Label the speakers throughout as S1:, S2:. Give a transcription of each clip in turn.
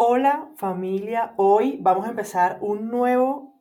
S1: Hola familia, hoy vamos a empezar un nuevo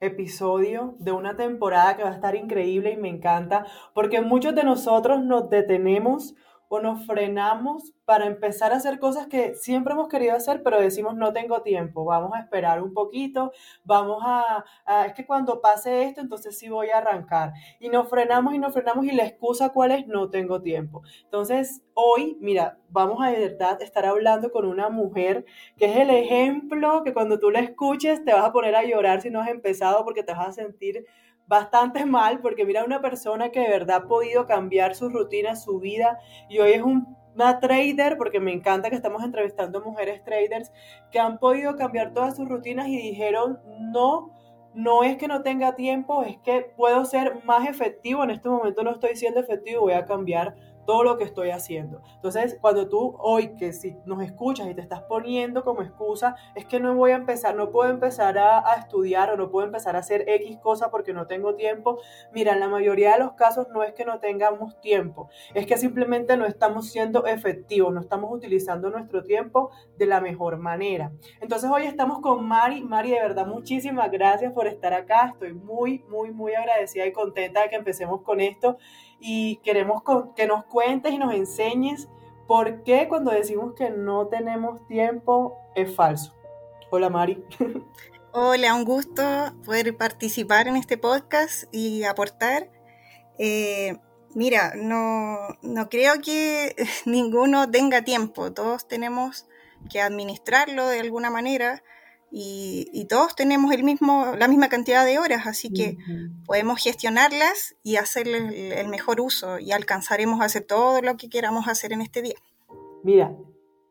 S1: episodio de una temporada que va a estar increíble y me encanta porque muchos de nosotros nos detenemos o nos frenamos para empezar a hacer cosas que siempre hemos querido hacer, pero decimos no tengo tiempo, vamos a esperar un poquito, vamos a, es que cuando pase esto, entonces sí voy a arrancar. Y nos frenamos y nos frenamos y la excusa cuál es no tengo tiempo. Entonces, hoy, mira, vamos a de verdad estar hablando con una mujer que es el ejemplo que cuando tú la escuches te vas a poner a llorar si no has empezado porque te vas a sentir bastante mal porque mira una persona que de verdad ha podido cambiar su rutina, su vida y hoy es una trader porque me encanta que estamos entrevistando mujeres traders que han podido cambiar todas sus rutinas y dijeron no. No es que no tenga tiempo, es que puedo ser más efectivo. En este momento no estoy siendo efectivo, voy a cambiar todo lo que estoy haciendo. Entonces, cuando tú hoy que si nos escuchas y te estás poniendo como excusa, es que no voy a empezar, no puedo empezar a, estudiar o no puedo empezar a hacer X cosa porque no tengo tiempo. Mira, en la mayoría de los casos no es que no tengamos tiempo, es que simplemente no estamos siendo efectivos, no estamos utilizando nuestro tiempo de la mejor manera. Entonces, hoy estamos con Mari. Mari, de verdad, muchísimas gracias por estar acá. Estoy muy, muy, muy agradecida y contenta de que empecemos con esto y queremos que nos cuentes y nos enseñes por qué cuando decimos que no tenemos tiempo es falso. Hola Mari.
S2: Hola, un gusto poder participar en este podcast y aportar. Eh, mira, no, no creo que ninguno tenga tiempo, todos tenemos que administrarlo de alguna manera y, todos tenemos el mismo, la misma cantidad de horas, así que podemos gestionarlas y hacerle el, mejor uso y alcanzaremos a hacer todo lo que queramos hacer en este día.
S1: Mira,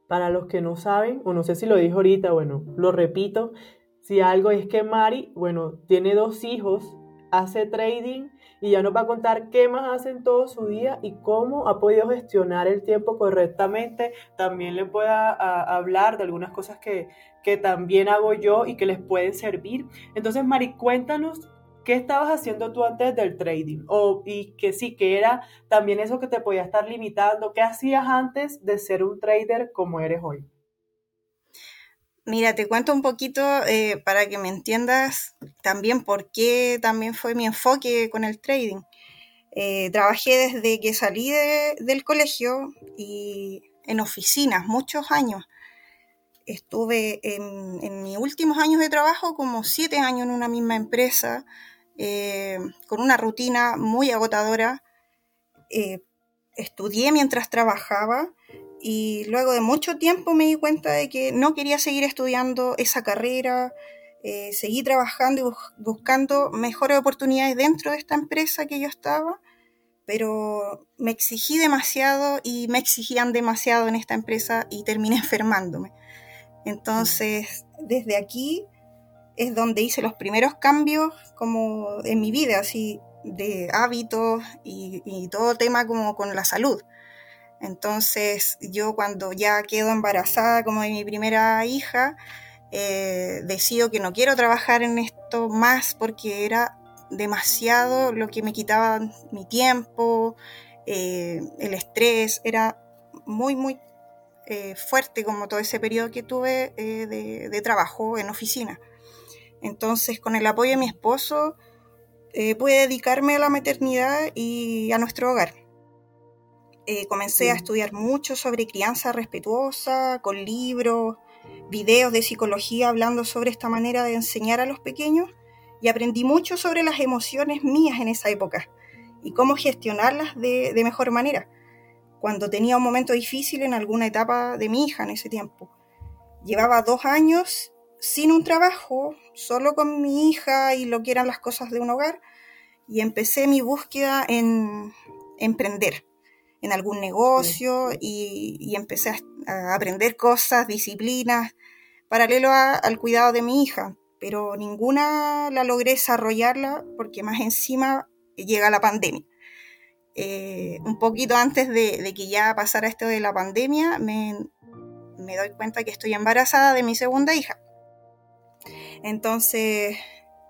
S1: para los que no saben, o no sé si lo dije ahorita, bueno, lo repito, si algo es que Mari, bueno, tiene dos hijos, hace trading y ya nos va a contar qué más hace en todo su día y cómo ha podido gestionar el tiempo correctamente. También le pueda hablar de algunas cosas que, que también hago yo y que les pueden servir. Entonces, Mari, cuéntanos ¿qué estabas haciendo tú antes del trading? O, y que sí, que era también eso que te podía estar limitando. ¿Qué hacías antes de ser un trader como eres hoy?
S2: Mira, te cuento un poquito eh, para que me entiendas también por qué también fue mi enfoque con el trading. Eh, trabajé desde que salí del colegio y en oficinas, muchos años. Estuve en, mis últimos años de trabajo como siete años en una misma empresa, eh, con una rutina muy agotadora. estudié mientras trabajaba y luego de mucho tiempo me di cuenta de que no quería seguir estudiando esa carrera, eh, seguí trabajando y buscando mejores oportunidades dentro de esta empresa que yo estaba, pero me exigí demasiado y me exigían demasiado en esta empresa y terminé enfermándome. Entonces, desde aquí es donde hice los primeros cambios como en mi vida, así de hábitos y, todo tema como con la salud. Entonces yo cuando ya quedo embarazada como de mi primera hija, eh, decido que no quiero trabajar en esto más porque era demasiado lo que me quitaba mi tiempo, eh, el estrés, era muy, muy eh, fuerte como todo ese periodo que tuve de, trabajo en oficina. Entonces con el apoyo de mi esposo pude dedicarme a la maternidad y a nuestro hogar. Eh, comencé a estudiar mucho sobre crianza respetuosa, con libros, videos de psicología hablando sobre esta manera de enseñar a los pequeños y aprendí mucho sobre las emociones mías en esa época y cómo gestionarlas de, de mejor manera cuando tenía un momento difícil en alguna etapa de mi hija en ese tiempo. Llevaba dos años sin un trabajo, solo con mi hija y lo que eran las cosas de un hogar, y empecé mi búsqueda en emprender en algún negocio y, empecé a, aprender cosas, disciplinas, paralelo al cuidado de mi hija, pero ninguna la logré desarrollarla porque más encima llega la pandemia. Eh, un poquito antes de, que ya pasara esto de la pandemia, me, me doy cuenta que estoy embarazada de mi segunda hija. Entonces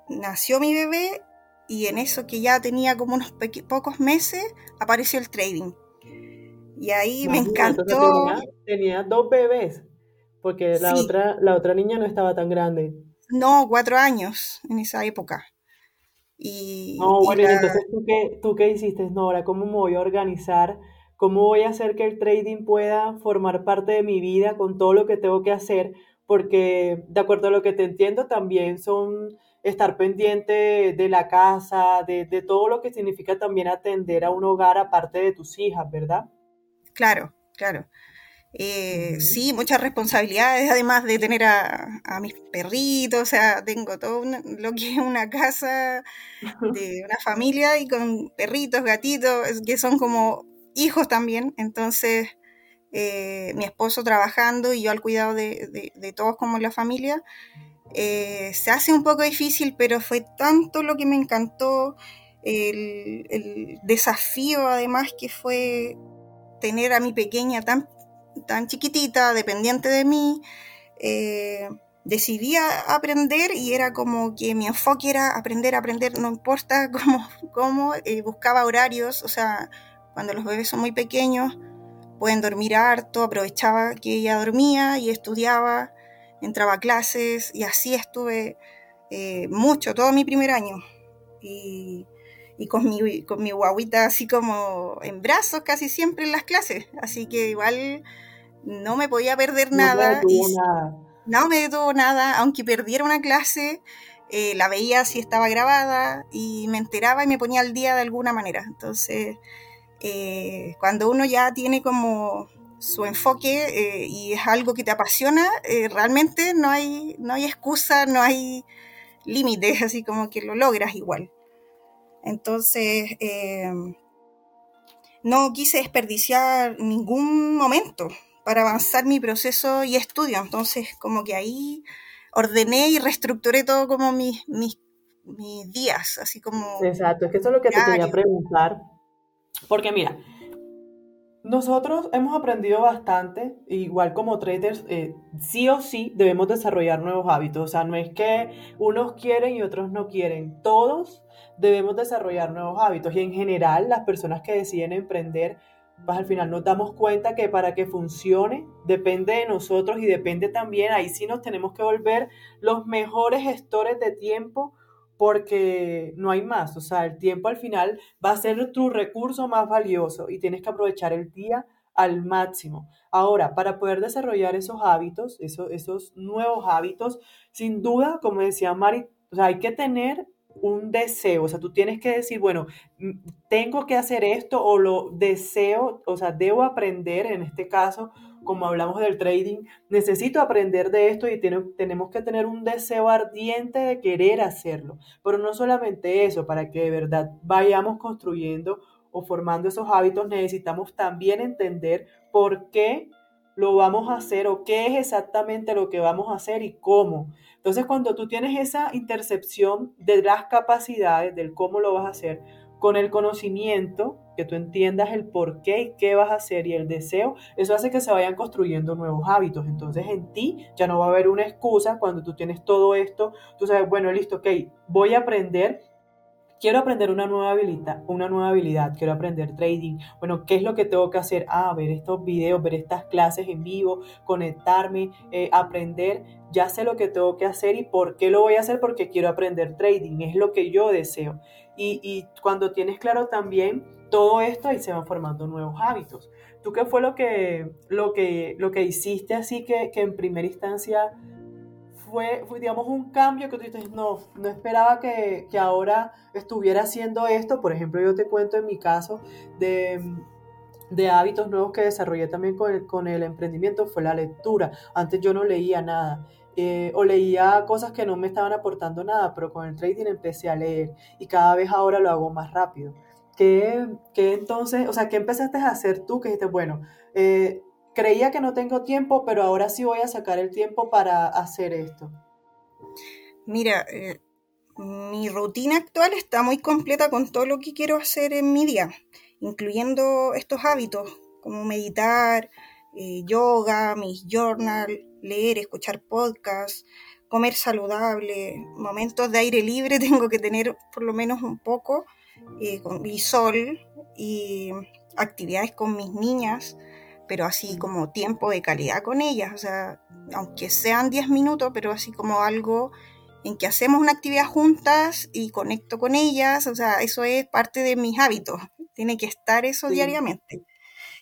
S2: nació mi bebé y en eso que ya tenía como unos pocos meses apareció el trading. Y ahí me encantó.
S1: Tenía, dos bebés. porque la, otra, la otra niña no estaba tan grande.
S2: No, cuatro años en esa época. Y,
S1: no, bueno, entonces ¿tú qué, tú qué hiciste, Nora, ¿cómo me voy a organizar? ¿Cómo voy a hacer que el trading pueda formar parte de mi vida con todo lo que tengo que hacer? Porque de acuerdo a lo que te entiendo, también son estar pendiente de la casa, de, de todo lo que significa también atender a un hogar aparte de tus hijas, ¿verdad?
S2: Claro, claro. Eh, sí, muchas responsabilidades, además de tener a, mis perritos, o sea, tengo todo lo que es una casa de una familia y con perritos, gatitos, que son como hijos también, entonces eh, mi esposo trabajando y yo al cuidado de, todos como la familia, eh, se hace un poco difícil, pero fue tanto lo que me encantó, el desafío además que fue tener a mi pequeña tan tan chiquitita, dependiente de mí, eh, decidí aprender y era como que mi enfoque era aprender, aprender, no importa cómo, cómo eh, buscaba horarios, o sea, cuando los bebés son muy pequeños, pueden dormir harto, aprovechaba que ella dormía y estudiaba, entraba a clases y así estuve eh, mucho, todo mi primer año. Y, y con mi, con mi guaguita así como en brazos casi siempre en las clases. Así que igual no me podía perder nada. No me detuvo nada, aunque perdiera una clase, eh, la veía si estaba grabada y me enteraba y me ponía al día de alguna manera. Entonces, eh, cuando uno ya tiene como su enfoque eh, y es algo que te apasiona, realmente no hay, no hay excusa, no hay límites, así como que lo logras igual. Entonces, no quise desperdiciar ningún momento para avanzar mi proceso y estudio. Entonces, como que ahí ordené y reestructuré todo como mis, mis, días, así como...
S1: Exacto, es que eso es lo que te quería preguntar. Porque mira, nosotros hemos aprendido bastante, igual como traders, eh, sí o sí debemos desarrollar nuevos hábitos. O sea, no es que unos quieren y otros no quieren. Todos debemos desarrollar nuevos hábitos. Y en general, las personas que deciden emprender pues al final nos damos cuenta que para que funcione depende de nosotros y depende también, ahí sí nos tenemos que volver los mejores gestores de tiempo porque no hay más, o sea, el tiempo al final va a ser tu recurso más valioso y tienes que aprovechar el día al máximo. Ahora, para poder desarrollar esos hábitos, esos, esos nuevos hábitos, sin duda, como decía Mari, hay que tener un deseo, o sea, tú tienes que decir, bueno, tengo que hacer esto o lo deseo, o sea, debo aprender, en este caso, como hablamos del trading, necesito aprender de esto y tenemos que tener un deseo ardiente de querer hacerlo. Pero no solamente eso, para que de verdad vayamos construyendo o formando esos hábitos, necesitamos también entender por qué lo vamos a hacer o qué es exactamente lo que vamos a hacer y cómo. Entonces, cuando tú tienes esa intercepción de las capacidades, del cómo lo vas a hacer, con el conocimiento, que tú entiendas el por qué y qué vas a hacer y el deseo, eso hace que se vayan construyendo nuevos hábitos. Entonces en ti ya no va a haber una excusa cuando tú tienes todo esto, tú sabes, bueno, listo, ok, voy a aprender quiero aprender una nueva habilidad, una nueva habilidad, quiero aprender trading. Bueno, ¿qué es lo que tengo que hacer? Ah, ver estos videos, ver estas clases en vivo, conectarme, eh, aprender. Ya sé lo que tengo que hacer y por qué lo voy a hacer porque quiero aprender trading. Es lo que yo deseo. Y, cuando tienes claro también todo esto, ahí se van formando nuevos hábitos. ¿Tú qué fue lo que, lo que, lo que hiciste así que, que en primera instancia fue, digamos, un cambio que tú dices, no, no esperaba que, que, ahora estuviera haciendo esto. Por ejemplo, yo te cuento en mi caso de, de hábitos nuevos que desarrollé también con el, con el emprendimiento, fue la lectura. Antes yo no leía nada. Eh, o leía cosas que no me estaban aportando nada, pero con el trading empecé a leer y cada vez ahora lo hago más rápido. ¿Qué, qué entonces, o sea, qué empezaste a hacer tú que dijiste, bueno, eh, creía que no tengo tiempo, pero ahora sí voy a sacar el tiempo para hacer esto?
S2: Mira, eh, mi rutina actual está muy completa con todo lo que quiero hacer en mi día, incluyendo estos hábitos como meditar, eh, yoga, mis journal, leer, escuchar podcasts, comer saludable, momentos de aire libre tengo que tener por lo menos un poco, eh, con mi sol y actividades con mis niñas pero así como tiempo de calidad con ellas, o sea, aunque sean 10 minutos, pero así como algo en que hacemos una actividad juntas y conecto con ellas, o sea, eso es parte de mis hábitos, tiene que estar eso diariamente.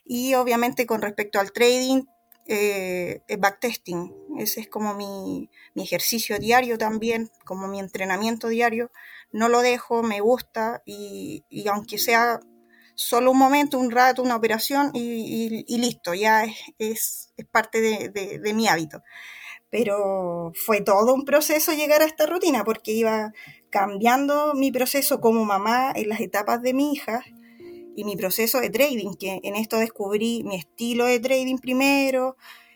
S2: Y obviamente con respecto al trading, eh, backtesting, ese es como mi, ejercicio diario también, como mi entrenamiento diario, no lo dejo, me gusta y, aunque sea solo un momento, un rato, una operación y, listo, ya es, parte de mi hábito. Pero fue todo un proceso llegar a esta rutina porque iba cambiando mi proceso como mamá en las etapas de mi hija y mi proceso de trading, que en esto descubrí mi estilo de trading primero,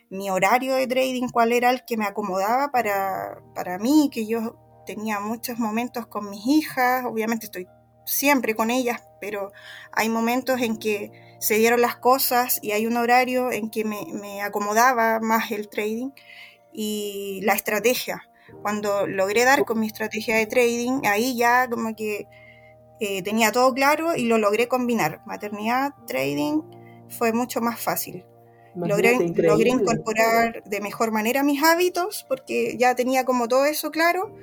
S2: mi horario de trading, cuál era el que me acomodaba para, para mí, que yo tenía muchos momentos con mis hijas, obviamente estoy siempre con ellas, pero hay momentos en que se dieron las cosas y hay un horario en que me, me acomodaba más el trading y la estrategia. Cuando logré dar con mi estrategia de trading, ahí ya como que eh, tenía todo claro y lo logré combinar. Maternidad, trading, fue mucho más fácil. Logré, logré, incorporar de mejor manera mis hábitos porque ya tenía como todo eso claro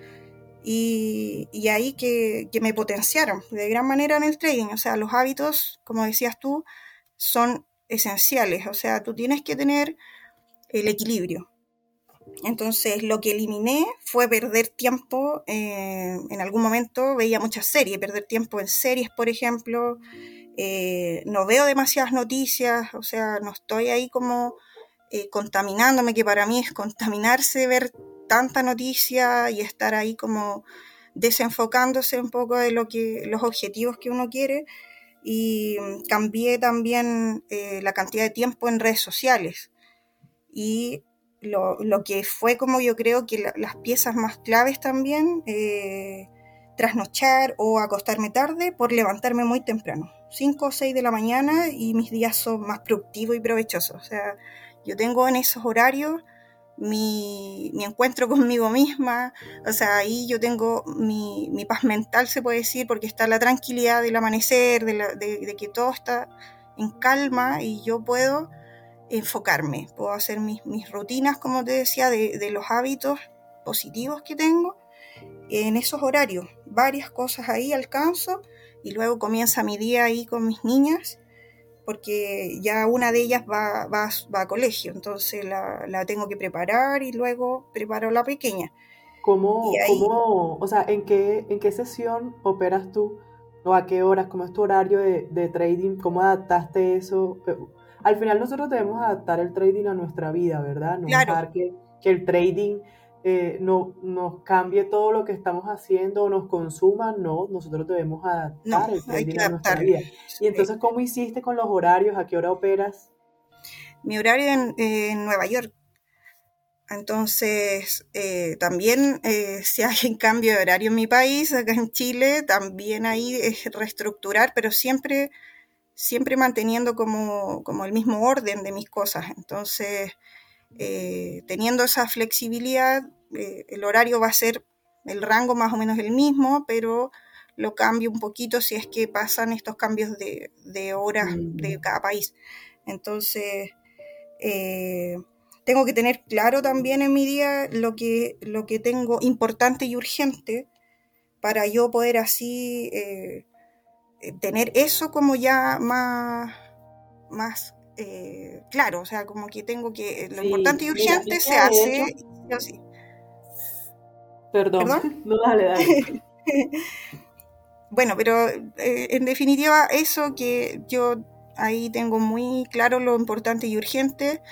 S2: y, ahí que, que, me potenciaron de gran manera en el trading. O sea, los hábitos, como decías tú, son esenciales. O sea, tú tienes que tener el equilibrio. Entonces lo que eliminé fue perder tiempo. Eh, en algún momento veía muchas series, perder tiempo en series, por ejemplo. Eh, no veo demasiadas noticias, o sea, no estoy ahí como eh, contaminándome, que para mí es contaminarse ver tanta noticia y estar ahí como desenfocándose un poco de lo que los objetivos que uno quiere. Y cambié también la cantidad de tiempo en redes sociales. Y lo, lo, que fue como yo creo que las piezas más claves también, eh, trasnochar o acostarme tarde por levantarme muy temprano, 5 o 6 de la mañana y mis días son más productivos y provechosos. O sea, yo tengo en esos horarios mi, mi encuentro conmigo misma, o sea, ahí yo tengo mi, mi, paz mental, se puede decir, porque está la tranquilidad del amanecer, de, que todo está en calma y yo puedo enfocarme, puedo hacer mis, mis rutinas, como te decía, de, de, los hábitos positivos que tengo en esos horarios. Varias cosas ahí alcanzo y luego comienza mi día ahí con mis niñas, porque ya una de ellas va, va, va a colegio, entonces la, la, tengo que preparar y luego preparo la pequeña.
S1: ¿Cómo, cómo o sea, ¿en qué, en qué sesión operas tú? ¿O a qué horas? ¿Cómo es tu horario de, de trading? ¿Cómo adaptaste eso? al final nosotros debemos adaptar el trading a nuestra vida, ¿verdad? No dejar que, el trading eh, no, nos cambie todo lo que estamos haciendo o nos consuma, no, nosotros debemos adaptar el trading a nuestra vida. Y entonces, ¿cómo hiciste con los horarios? ¿A qué hora operas?
S2: Mi horario en, en Nueva York. Entonces, eh, también eh, si hay un cambio de horario en mi país, acá en Chile, también ahí es reestructurar, pero siempre siempre manteniendo como, el mismo orden de mis cosas. Entonces, eh, teniendo esa flexibilidad, eh, el horario va a ser el rango más o menos el mismo, pero lo cambio un poquito si es que pasan estos cambios de, de horas de mm. cada país. Entonces, eh, tengo que tener claro también en mi día lo que, lo que tengo importante y urgente para yo poder así eh, tener eso como ya más, más eh, claro, o sea, como que tengo que, lo importante y urgente se hace así.
S1: Perdón, no dale, dale.
S2: bueno, pero eh, en definitiva eso que yo ahí tengo muy claro lo importante y urgente,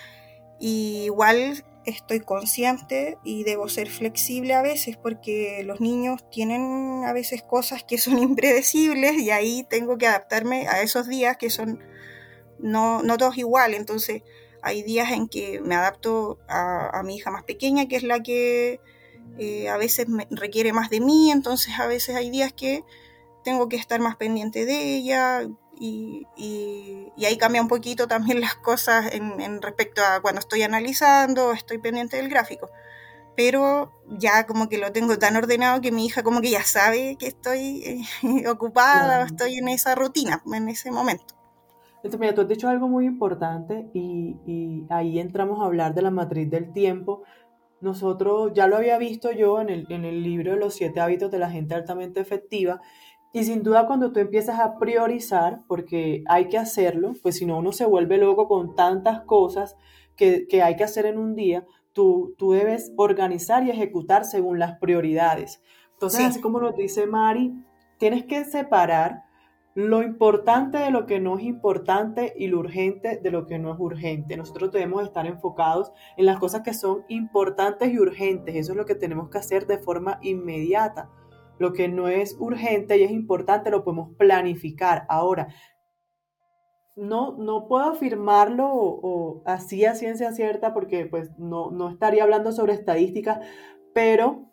S2: y igual estoy consciente y debo ser flexible a veces porque los niños tienen a veces cosas que son impredecibles y ahí tengo que adaptarme a esos días que son no, no todos iguales. Entonces hay días en que me adapto a, mi hija más pequeña, que es la que eh, a veces me requiere más de mí, entonces a veces hay días que tengo que estar más pendiente de ella, y, y, ahí cambia un poquito también las cosas en, respecto a cuando estoy analizando, estoy pendiente del gráfico. Pero ya como que lo tengo tan ordenado que mi hija como que ya sabe que estoy eh, ocupada o estoy en esa rutina en ese momento.
S1: Entonces, mira, tú has dicho algo muy importante y, y ahí entramos a hablar de la matriz del tiempo. Nosotros, ya lo había visto yo en el, en el libro de los siete hábitos de la gente altamente efectiva, y sin duda cuando tú empiezas a priorizar, porque hay que hacerlo, pues si no uno se vuelve loco con tantas cosas que, que hay que hacer en un día, tú, tú debes organizar y ejecutar según las prioridades. Entonces,
S2: Sí,
S1: así como nos dice Mari, tienes que separar lo importante de lo que no es importante y lo urgente de lo que no es urgente. Nosotros debemos estar enfocados en las cosas que son importantes y urgentes. Eso es lo que tenemos que hacer de forma inmediata. Lo que no es urgente y es importante lo podemos planificar. Ahora, no, no puedo afirmarlo o, así a ciencia cierta porque pues no, no estaría hablando sobre estadísticas, pero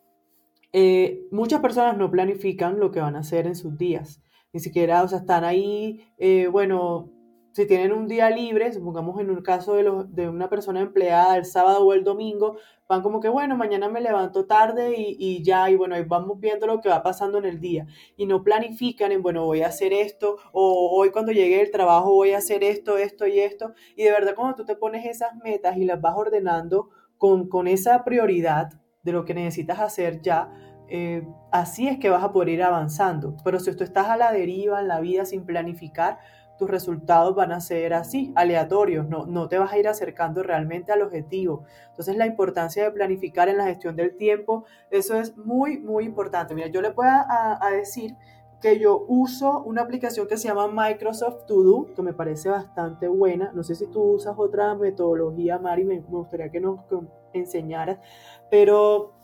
S1: eh, muchas personas no planifican lo que van a hacer en sus días. Ni siquiera, o sea, están ahí, eh, bueno, si tienen un día libre, supongamos en un caso de, los, de una persona empleada el sábado o el domingo, van como que, bueno, mañana me levanto tarde y, y ya, y bueno, ahí vamos viendo lo que va pasando en el día. Y no planifican en, bueno, voy a hacer esto, o hoy cuando llegue del trabajo voy a hacer esto, esto y esto. Y de verdad, cuando tú te pones esas metas y las vas ordenando con, con esa prioridad de lo que necesitas hacer ya, eh, así es que vas a poder ir avanzando. Pero si tú estás a la deriva en la vida sin planificar, tus resultados van a ser así, aleatorios, no, no te vas a ir acercando realmente al objetivo. Entonces la importancia de planificar en la gestión del tiempo, eso es muy, muy importante. Mira, yo le puedo a, decir que yo uso una aplicación que se llama Microsoft To Do, que me parece bastante buena. No sé si tú usas otra metodología, Mari, me, gustaría que nos enseñaras, pero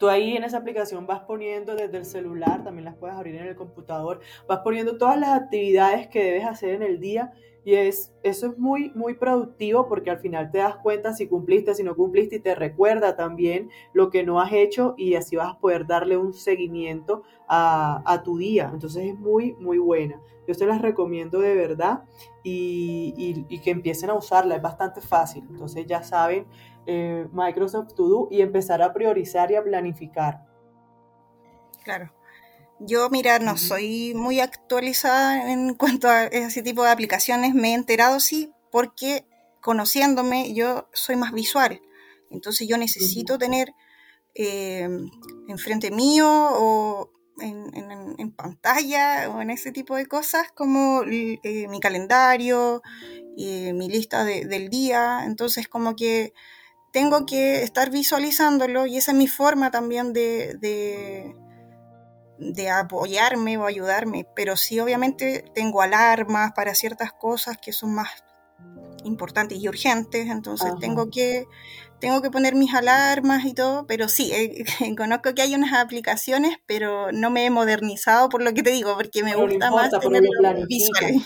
S1: Tú ahí en esa aplicación vas poniendo desde el celular, también las puedes abrir en el computador, vas poniendo todas las actividades que debes hacer en el día y es, eso es muy, muy productivo porque al final te das cuenta si cumpliste, si no cumpliste y te recuerda también lo que no has hecho y así vas a poder darle un seguimiento a, a tu día. Entonces es muy, muy buena. Yo se las recomiendo de verdad y, y, y que empiecen a usarla, es bastante fácil. Entonces ya saben eh, Microsoft To Do y empezar a priorizar y a planificar.
S2: claro. Yo, mira, no soy muy actualizada en cuanto a ese tipo de aplicaciones. Me he enterado, sí, porque conociéndome, yo soy más visual. Entonces yo necesito tener eh, enfrente mío o en, en- en pantalla o en ese tipo de cosas como eh, mi calendario, y mi lista de- del día. Entonces como que tengo que estar visualizándolo y esa es mi forma también de, de, de apoyarme o ayudarme. Pero sí, obviamente tengo alarmas para ciertas cosas que son más importantes y urgentes, entonces
S1: Ajá.
S2: tengo que, tengo que poner mis alarmas y todo, pero sí, eh, conozco que hay unas aplicaciones, pero no me he modernizado por lo que te digo, porque me
S1: Pero no
S2: gusta más
S1: importa,
S2: tenerlo visual.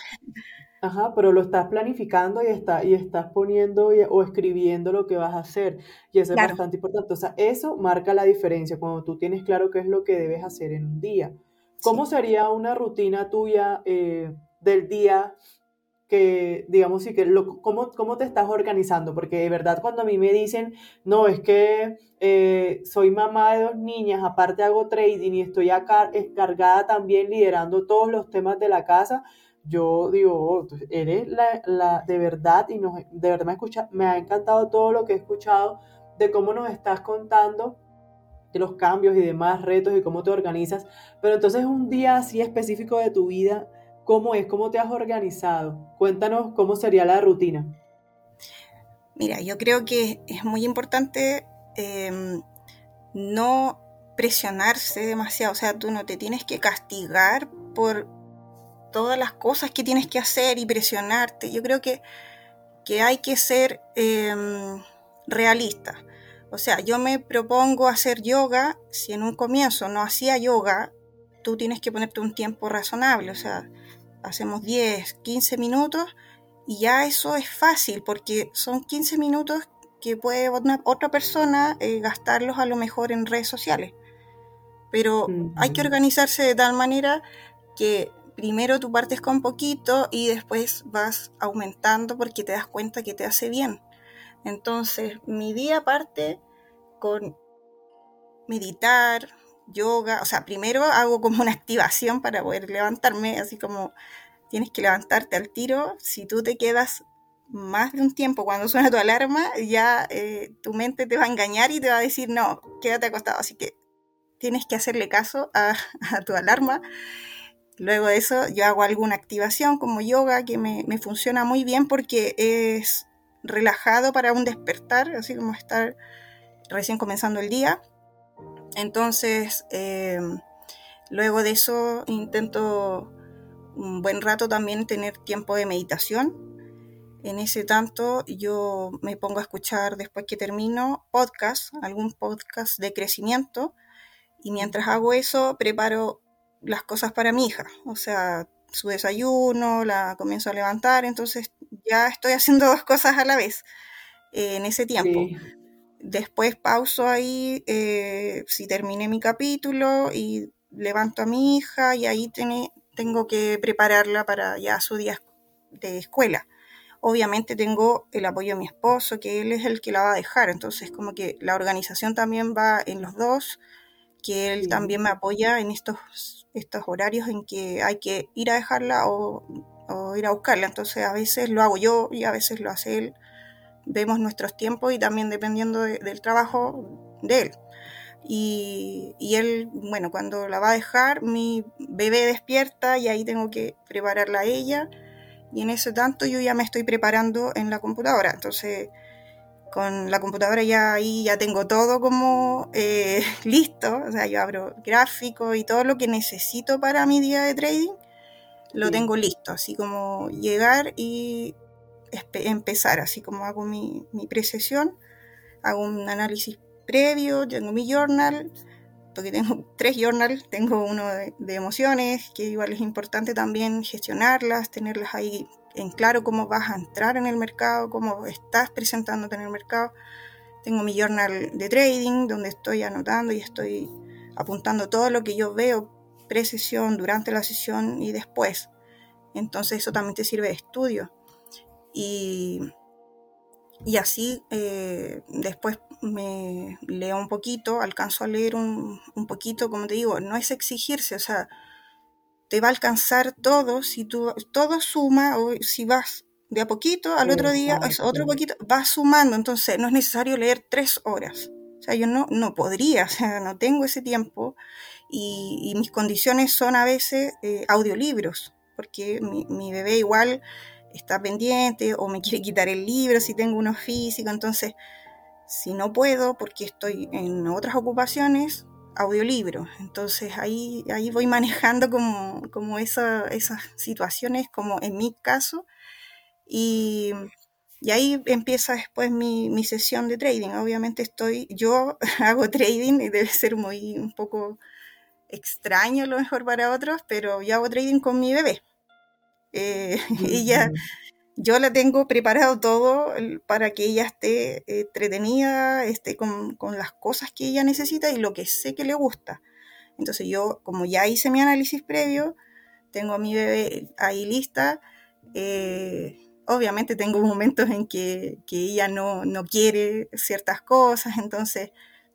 S1: Ajá, pero lo estás planificando y, está, y estás poniendo y- o escribiendo lo que vas a hacer. Y eso es bastante importante. O sea, eso marca la diferencia cuando tú tienes claro qué es lo que debes hacer en un día. ¿Cómo
S2: sí.
S1: sería una rutina tuya eh, del día que, digamos, sí que lo, cómo, cómo te estás organizando? Porque de verdad cuando a mí me dicen, no, es que eh, soy mamá de dos niñas, aparte hago trading y estoy acá cargada también liderando todos los temas de la casa, yo digo, oh, eres la, la, de verdad y nos, de verdad me, escucha, me ha encantado todo lo que he escuchado de cómo nos estás contando de los cambios y demás retos y cómo te organizas. Pero entonces un día así específico de tu vida, ¿cómo es? ¿Cómo te has organizado? Cuéntanos cómo sería la rutina.
S2: Mira, yo creo que es muy importante eh, no presionarse demasiado, o sea, tú no te tienes que castigar por todas las cosas que tienes que hacer y presionarte. Yo creo que, que hay que ser eh, realista. O sea, yo me propongo hacer yoga, si en un comienzo no hacía yoga, tú tienes que ponerte un tiempo razonable, o sea, hacemos 10, 15 minutos y ya eso es fácil porque son 15 minutos que puede una, otra persona eh, gastarlos a lo mejor en redes sociales. Pero hay que organizarse de tal manera que primero tú partes con poquito y después vas aumentando porque te das cuenta que te hace bien. Entonces, mi día parte con meditar, yoga, o sea, primero hago como una activación para poder levantarme, así como tienes que levantarte al tiro. Si tú te quedas más de un tiempo cuando suena tu alarma, ya eh, tu mente te va a engañar y te va a decir, no, quédate acostado. Así que tienes que hacerle caso a, tu alarma. Luego de eso yo hago alguna activación como yoga que me, funciona muy bien porque es relajado para un despertar, así como estar recién comenzando el día. Entonces, eh, luego de eso intento un buen rato también tener tiempo de meditación. En ese tanto yo me pongo a escuchar después que termino podcast, algún podcast de crecimiento y mientras hago eso preparo las cosas para mi hija, o sea, su desayuno, la comienzo a levantar, entonces ya estoy haciendo dos cosas a la vez eh, en ese tiempo. Después pauso ahí eh, si terminé mi capítulo y levanto a mi hija y ahí tengo que prepararla para ya su día de escuela. Obviamente tengo el apoyo de mi esposo, que él es el que la va a dejar, entonces como que la organización también va en los dos, que él también me apoya en estos, estos horarios en que hay que ir a dejarla o, ir a buscarla, entonces a veces lo hago yo y a veces lo hace él. Vemos nuestros tiempos y también dependiendo del trabajo de él. Y, él, bueno, cuando la va a dejar, mi bebé despierta y ahí tengo que prepararla a ella. Y en ese tanto yo ya me estoy preparando en la computadora. Entonces, con la computadora ya ahí ya tengo todo como eh, listo. O sea, yo abro gráfico y todo lo que necesito para mi día de trading, lo tengo listo. Así como llegar y empezar, así como hago mi, precesión, hago un análisis previo, tengo mi journal, porque tengo tres journals, tengo uno de, emociones, que igual es importante también gestionarlas, tenerlas ahí en claro cómo vas a entrar en el mercado, cómo estás presentándote en el mercado. Tengo mi journal de trading, donde estoy anotando y estoy apuntando todo lo que yo veo pre-sesión, durante la sesión y después. Entonces eso también te sirve de estudio. Y y así eh, después me leo un poquito, alcanzo a leer un, poquito, como te digo, no es exigirse, o sea, te va a alcanzar todo, si tú, todo suma, o si vas de a poquito, al otro día, es otro poquito, va sumando, entonces no es necesario leer tres horas. O sea, yo no, no podría, o sea, no tengo ese tiempo y, mis condiciones son a veces eh, audiolibros, porque mi, mi bebé igual está pendiente o me quiere quitar el libro si tengo uno físico. Entonces, si no puedo porque estoy en otras ocupaciones, audiolibro. Entonces ahí, ahí voy manejando como, como esas situaciones, como en mi caso. Y, ahí empieza después mi, mi, sesión de trading. Obviamente estoy, yo hago trading y debe ser muy un poco extraño a lo mejor para otros, pero yo hago trading con mi bebé. Eh, ella, yo la tengo preparado todo para que ella esté eh, entretenida, esté con, las cosas que ella necesita y lo que sé que le gusta. Entonces yo, como ya hice mi análisis previo, tengo a mi bebé ahí lista. Eh, obviamente tengo momentos en que, ella no, no, quiere ciertas cosas, entonces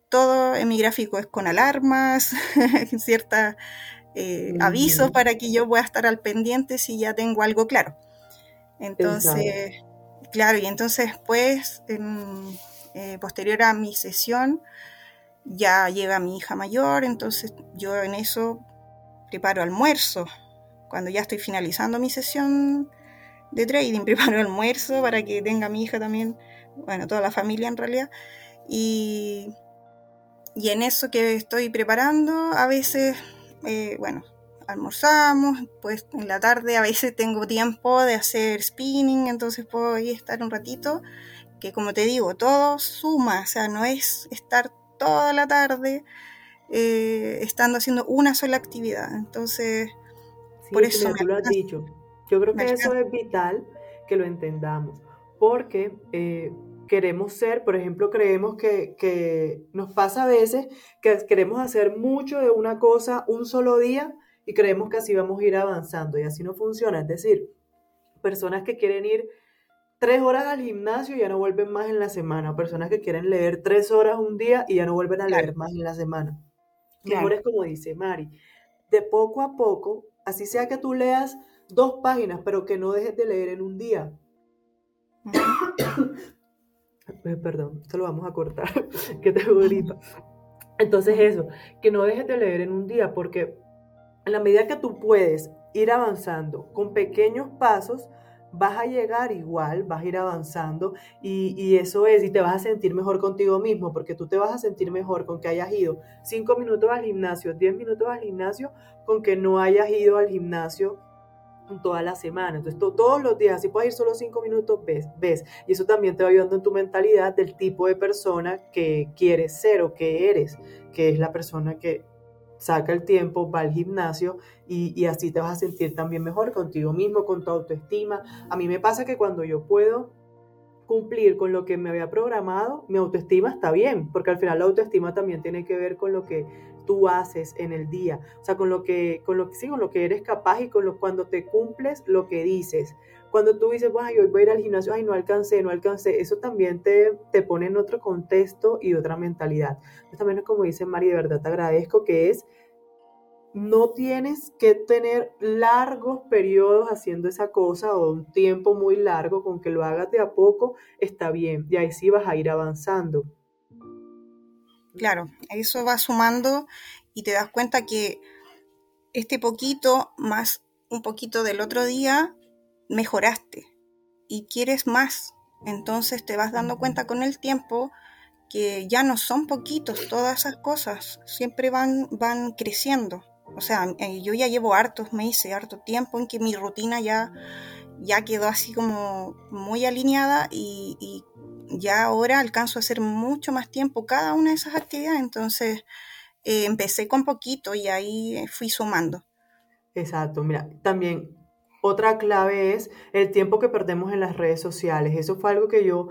S2: todo en mi gráfico es con alarmas, ciertas eh, avisos para que yo pueda estar al pendiente si ya tengo algo claro. Entonces, claro, y entonces pues, eh, posterior a mi sesión, ya llega mi hija mayor, entonces yo en eso preparo almuerzo. Cuando ya estoy finalizando mi sesión de trading, preparo almuerzo para que tenga mi hija también, bueno, toda la familia en realidad. Y, y en eso que estoy preparando, a veces eh, bueno, almorzamos, pues en la tarde a veces tengo tiempo de hacer spinning, entonces puedo ahí estar un ratito, que como te digo, todo suma, o sea, no es estar toda la tarde eh, estando haciendo una sola actividad, entonces,
S1: por eso... lo has dicho, yo creo que eso es vital que lo entendamos, porque... Eh, queremos ser, por ejemplo, creemos que, nos pasa a veces que queremos hacer mucho de una cosa un solo día y creemos que así vamos a ir avanzando y así no funciona. Es decir, personas que quieren ir tres horas al gimnasio y ya no vuelven más en la semana, o personas que quieren leer tres horas un día y ya no vuelven a leer más en la semana. Mejor es como dice Mari, de poco a poco, así sea que tú leas dos páginas, pero que no dejes de leer en un día. Eh, perdón, esto lo vamos a cortar, que te gripa. Entonces eso, que no dejes de leer en un día, porque en la medida que tú puedes ir avanzando con pequeños pasos, vas a llegar igual, vas a ir avanzando y, y, eso es, y te vas a sentir mejor contigo mismo, porque tú te vas a sentir mejor con que hayas ido cinco minutos al gimnasio, 10 minutos al gimnasio, con que no hayas ido al gimnasio toda la semana. Entonces, todos los días, si puedes ir solo cinco minutos, ves, ves. Y eso también te va ayudando en tu mentalidad del tipo de persona que quieres ser o que eres, que es la persona que saca el tiempo, va al gimnasio y, y así te vas a sentir también mejor contigo mismo, con tu autoestima. A mí me pasa que cuando yo puedo cumplir con lo que me había programado, mi autoestima está bien, porque al final la autoestima también tiene que ver con lo que tú haces en el día, o sea, con lo que, con lo que, sí, con lo que eres capaz y con lo, cuando te cumples lo que dices. Cuando tú dices, ay, hoy voy a ir al gimnasio, ay, no alcancé, no alcancé, eso también te, te pone en otro contexto y otra mentalidad. Entonces, también es como dice Mari, de verdad te agradezco que es no tienes que tener largos periodos haciendo esa cosa o un tiempo muy largo, con que lo hagas de a poco está bien y ahí sí vas a ir avanzando.
S2: Claro, eso va sumando y te das cuenta que este poquito más un poquito del otro día mejoraste y quieres más. Entonces te vas dando cuenta con el tiempo que ya no son poquitos todas esas cosas, siempre van, van creciendo. O sea, eh, yo ya llevo hartos meses, harto tiempo en que mi rutina ya, ya quedó así como muy alineada y, ya ahora alcanzo a hacer mucho más tiempo cada una de esas actividades. Entonces eh, empecé con poquito y ahí fui sumando.
S1: Exacto, mira, también otra clave es el tiempo que perdemos en las redes sociales. Eso fue algo que yo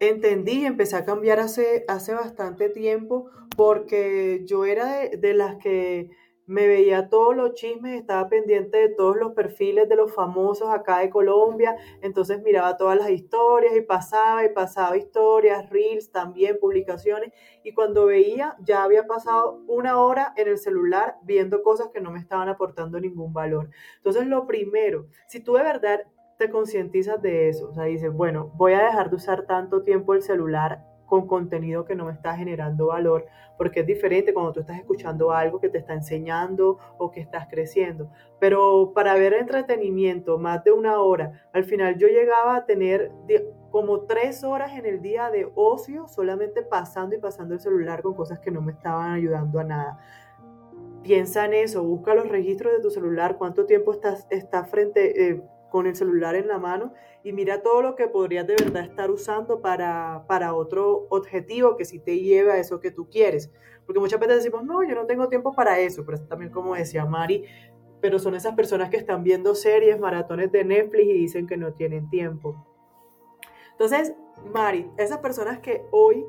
S1: entendí y empecé a cambiar hace, hace bastante tiempo porque yo era de las que me veía todos los chismes, estaba pendiente de todos los perfiles de los famosos acá de Colombia, entonces miraba todas las historias y pasaba y pasaba historias, reels también, publicaciones, y cuando veía ya había pasado una hora en el celular viendo cosas que no me estaban aportando ningún valor. Entonces lo primero, si tú de verdad te concientizas de eso, o sea, dices, bueno, voy a dejar de usar tanto tiempo el celular con contenido que no me está generando valor, porque es diferente cuando tú estás escuchando algo que te está enseñando o que estás creciendo. Pero para ver entretenimiento más de una hora, al final yo llegaba a tener como tres horas en el día de ocio, solamente pasando y pasando el celular con cosas que no me estaban ayudando a nada. Piensa en eso, busca los registros de tu celular, cuánto tiempo estás, estás frente, eh, con el celular en la mano y mira todo lo que podrías de verdad estar usando para, para otro objetivo que sí te lleve a eso que tú quieres. Porque muchas veces decimos, no, yo no tengo tiempo para eso, pero también como decía Mari, pero son esas personas que están viendo series, maratones de Netflix y dicen que no tienen tiempo. Entonces, Mari, esas personas que hoy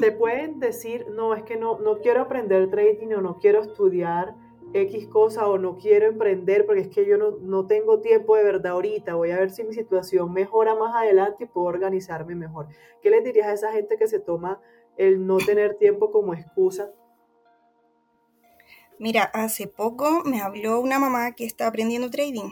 S1: te pueden decir, no, es que no, no quiero aprender trading o no quiero estudiar X cosa o no quiero emprender porque es que yo no, tengo tiempo de verdad ahorita, voy a ver si mi situación mejora más adelante y puedo organizarme mejor. ¿Qué les dirías a esa gente que se toma el no tener tiempo como excusa?
S2: Mira, hace poco me habló una mamá que está aprendiendo trading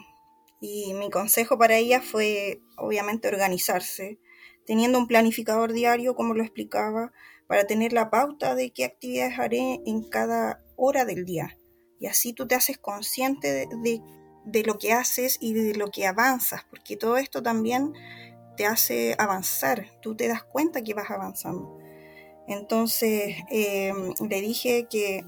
S2: y mi consejo para ella fue obviamente organizarse, teniendo un planificador diario, como lo explicaba, para tener la pauta de qué actividades haré en cada hora del día y así tú te haces consciente de, lo que haces y de lo que avanzas, porque todo esto también te hace avanzar, tú te das cuenta que vas avanzando. Entonces em, le dije que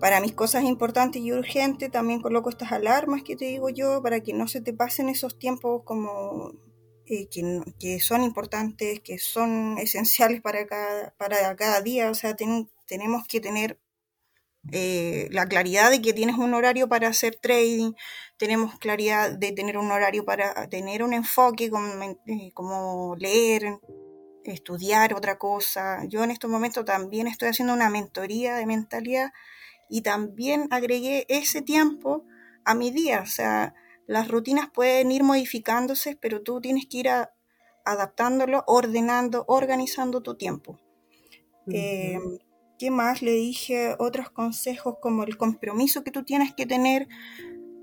S2: para mis cosas importantes y urgentes también coloco estas alarmas que te digo yo para que no se te pasen esos tiempos como eh, que, son importantes, que son esenciales para cada, para cada día. O sea, tenemos que tener eh, la claridad de que tienes un horario para hacer trading, tenemos claridad de tener un horario para tener un enfoque eh, como, leer, estudiar otra cosa. Yo en estos momentos también estoy haciendo una mentoría de mentalidad y también agregué ese tiempo a mi día. O sea, las rutinas pueden ir modificándose, pero tú tienes que ir adaptándolo, ordenando, organizando tu tiempo. ¿Qué más? Le dije otros consejos como el compromiso que tú tienes que tener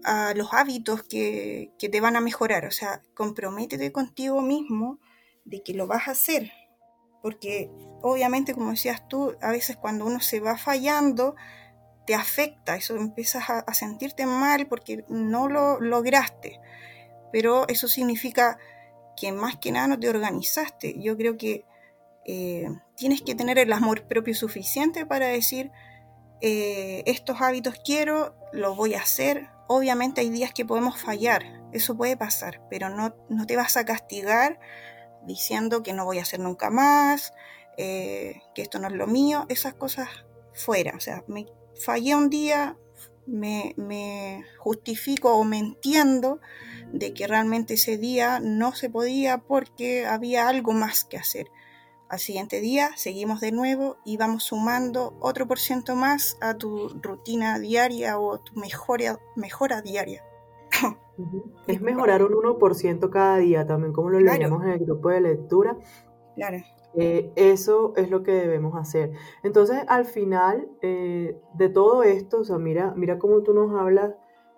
S2: a los hábitos que, que te van a mejorar. O sea, comprométete contigo mismo de que lo vas a hacer. Porque obviamente, como decías tú, a veces cuando uno se va fallando, te afecta, eso empiezas a, sentirte mal porque no lo lograste. Pero eso significa que más que nada no te organizaste. Yo creo que eh, tienes que tener el amor propio suficiente para decir, eh, estos hábitos quiero, lo voy a hacer. Obviamente hay días que podemos fallar, eso puede pasar, pero no, no te vas a castigar diciendo que no voy a hacer nunca más, eh, que esto no es lo mío, esas cosas fuera. O sea, me fallé un día, me, me, justifico o me entiendo de que realmente ese día no se podía porque había algo más que hacer. Al siguiente día seguimos de nuevo y vamos sumando otro por ciento más a tu rutina diaria o tu mejora, mejora diaria.
S1: Es mejorar un 1% cada día también, como lo leemos en el grupo de lectura.
S2: Claro.
S1: Eh, eso es lo que debemos hacer. Entonces, al final eh, de todo esto, o sea, mira, mira cómo tú nos hablas,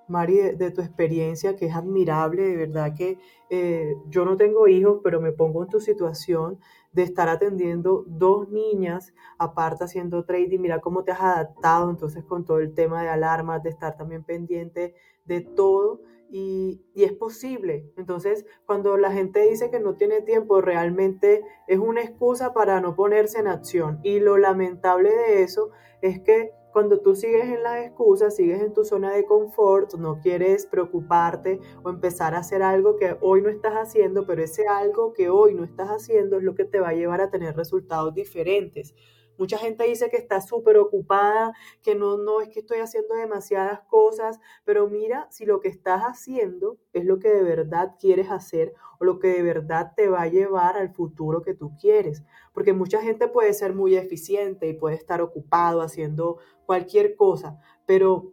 S1: Mari, de, tu experiencia, que es admirable, de verdad que eh, yo no tengo hijos, pero me pongo en tu situación de estar atendiendo dos niñas, aparte haciendo trading, mira cómo te has adaptado entonces con todo el tema de alarmas, de estar también pendiente de todo y, es posible. Entonces, cuando la gente dice que no tiene tiempo, realmente es una excusa para no ponerse en acción. Y lo lamentable de eso es que cuando tú sigues en las excusas, sigues en tu zona de confort, no quieres preocuparte o empezar a hacer algo que hoy no estás haciendo, pero ese algo que hoy no estás haciendo es lo que te va a llevar a tener resultados diferentes. Mucha gente dice que está súper ocupada, que no, no es que estoy haciendo demasiadas cosas, pero mira si lo que estás haciendo es lo que de verdad quieres hacer o lo que de verdad te va a llevar al futuro que tú quieres. Porque mucha gente puede ser muy eficiente y puede estar ocupado haciendo cualquier cosa, pero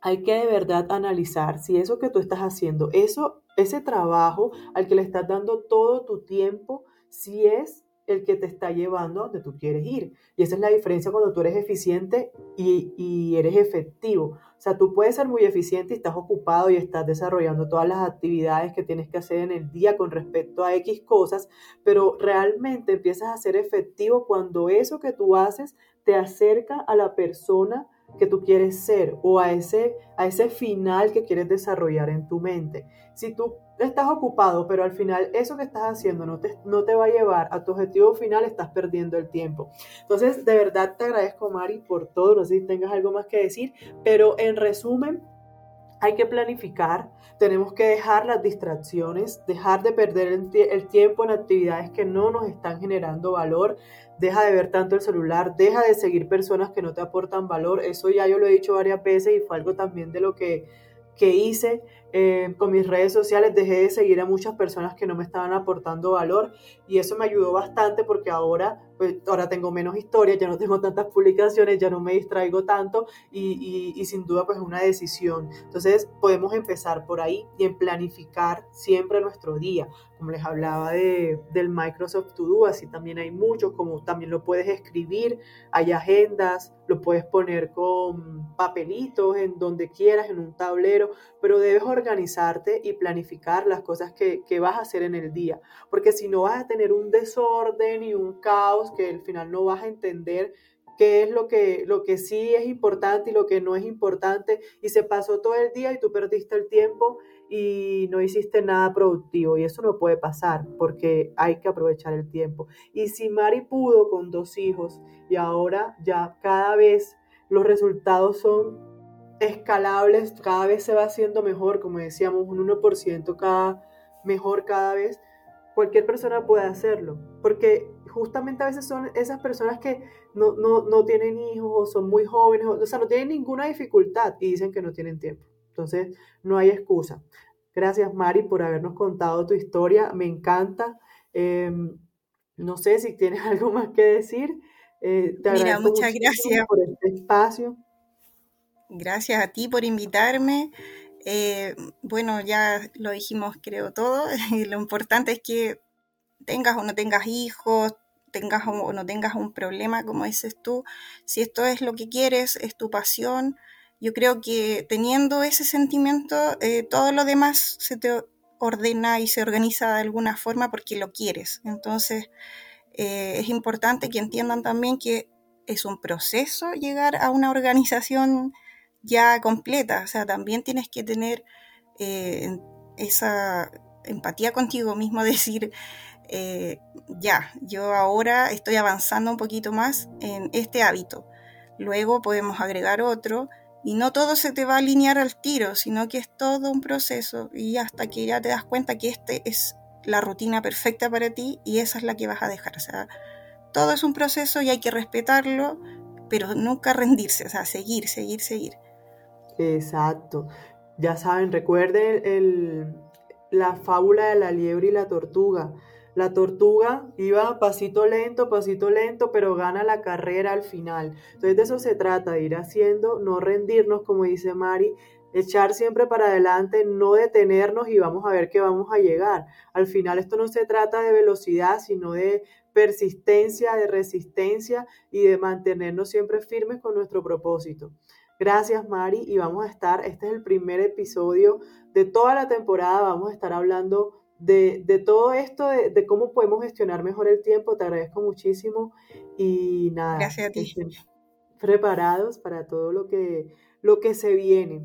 S1: hay que de verdad analizar si eso que tú estás haciendo, eso, ese trabajo al que le estás dando todo tu tiempo, si es el que te está llevando a donde tú quieres ir. Y esa es la diferencia cuando tú eres eficiente y, eres efectivo. O sea, tú puedes ser muy eficiente y estás ocupado y estás desarrollando todas las actividades que tienes que hacer en el día con respecto a X cosas, pero realmente empiezas a ser efectivo cuando eso que tú haces te acerca a la persona que tú quieres ser o a ese, a ese final que quieres desarrollar en tu mente. Si tú estás ocupado, pero al final eso que estás haciendo no te, no te va a llevar a tu objetivo final, estás perdiendo el tiempo. Entonces, de verdad te agradezco, Mari, por todo. No sé si tengas algo más que decir, pero en resumen, hay que planificar, tenemos que dejar las distracciones, dejar de perder el, tiempo en actividades que no nos están generando valor, deja de ver tanto el celular, deja de seguir personas que no te aportan valor. Eso ya yo lo he dicho varias veces y fue algo también de lo que, que hice eh, con mis redes sociales dejé de seguir a muchas personas que no me estaban aportando valor y eso me ayudó bastante porque ahora, pues, ahora tengo menos historias, ya no tengo tantas publicaciones, ya no me distraigo tanto y, y, sin duda pues es una decisión. Entonces podemos empezar por ahí y en planificar siempre nuestro día. Como les hablaba de, del Microsoft To Do, así también hay muchos, como también lo puedes escribir, hay agendas, lo puedes poner con papelitos en donde quieras, en un tablero, pero debes organizarte y planificar las cosas que, vas a hacer en el día, porque si no vas a tener un desorden y un caos que al final no vas a entender qué es lo que, lo que sí es importante y lo que no es importante, y se pasó todo el día y tú perdiste el tiempo y no hiciste nada productivo, y eso no puede pasar porque hay que aprovechar el tiempo. Y si Mari pudo con dos hijos y ahora ya cada vez los resultados son escalables, cada vez se va haciendo mejor, como decíamos, un 1% cada, mejor cada vez, cualquier persona puede hacerlo, porque justamente a veces son esas personas que no, no, no tienen hijos o son muy jóvenes, o, sea, no tienen ninguna dificultad y dicen que no tienen tiempo. Entonces, no hay excusa. Gracias, Mari, por habernos contado tu historia. Me encanta. Em, no sé si tienes algo más que decir.
S2: Eh, te Mira, muchas gracias
S1: por este espacio.
S2: Gracias a ti por invitarme. Eh, bueno, ya lo dijimos creo todo. lo importante es que tengas o no tengas hijos, tengas o no tengas un problema, como dices tú, si esto es lo que quieres, es tu pasión, yo creo que teniendo ese sentimiento, eh, todo lo demás se te ordena y se organiza de alguna forma porque lo quieres. Entonces, eh, es importante que entiendan también que es un proceso llegar a una organización ya completa. O sea, también tienes que tener eh, esa empatía contigo mismo, decir, eh, ya, yo ahora estoy avanzando un poquito más en este hábito. Luego podemos agregar otro y no todo se te va a alinear al tiro, sino que es todo un proceso y hasta que ya te das cuenta que este es la rutina perfecta para ti y esa es la que vas a dejar. O sea, todo es un proceso y hay que respetarlo, pero nunca rendirse, o sea, seguir, seguir, seguir.
S1: Exacto. Ya saben, recuerden el, la fábula de la liebre y la tortuga. La tortuga iba pasito lento, pasito lento, pero gana la carrera al final. Entonces de eso se trata, de ir haciendo, no rendirnos, como dice Mari, echar siempre para adelante, no detenernos y vamos a ver que vamos a llegar. Al final esto no se trata de velocidad, sino de persistencia, de resistencia y de mantenernos siempre firmes con nuestro propósito. Gracias Mari y vamos a estar, este es el primer episodio de toda la temporada, vamos a estar hablando de, todo esto, de, cómo podemos gestionar mejor el tiempo. Te agradezco muchísimo y nada.
S2: Gracias a ti.
S1: Preparados para todo lo que, lo que se viene.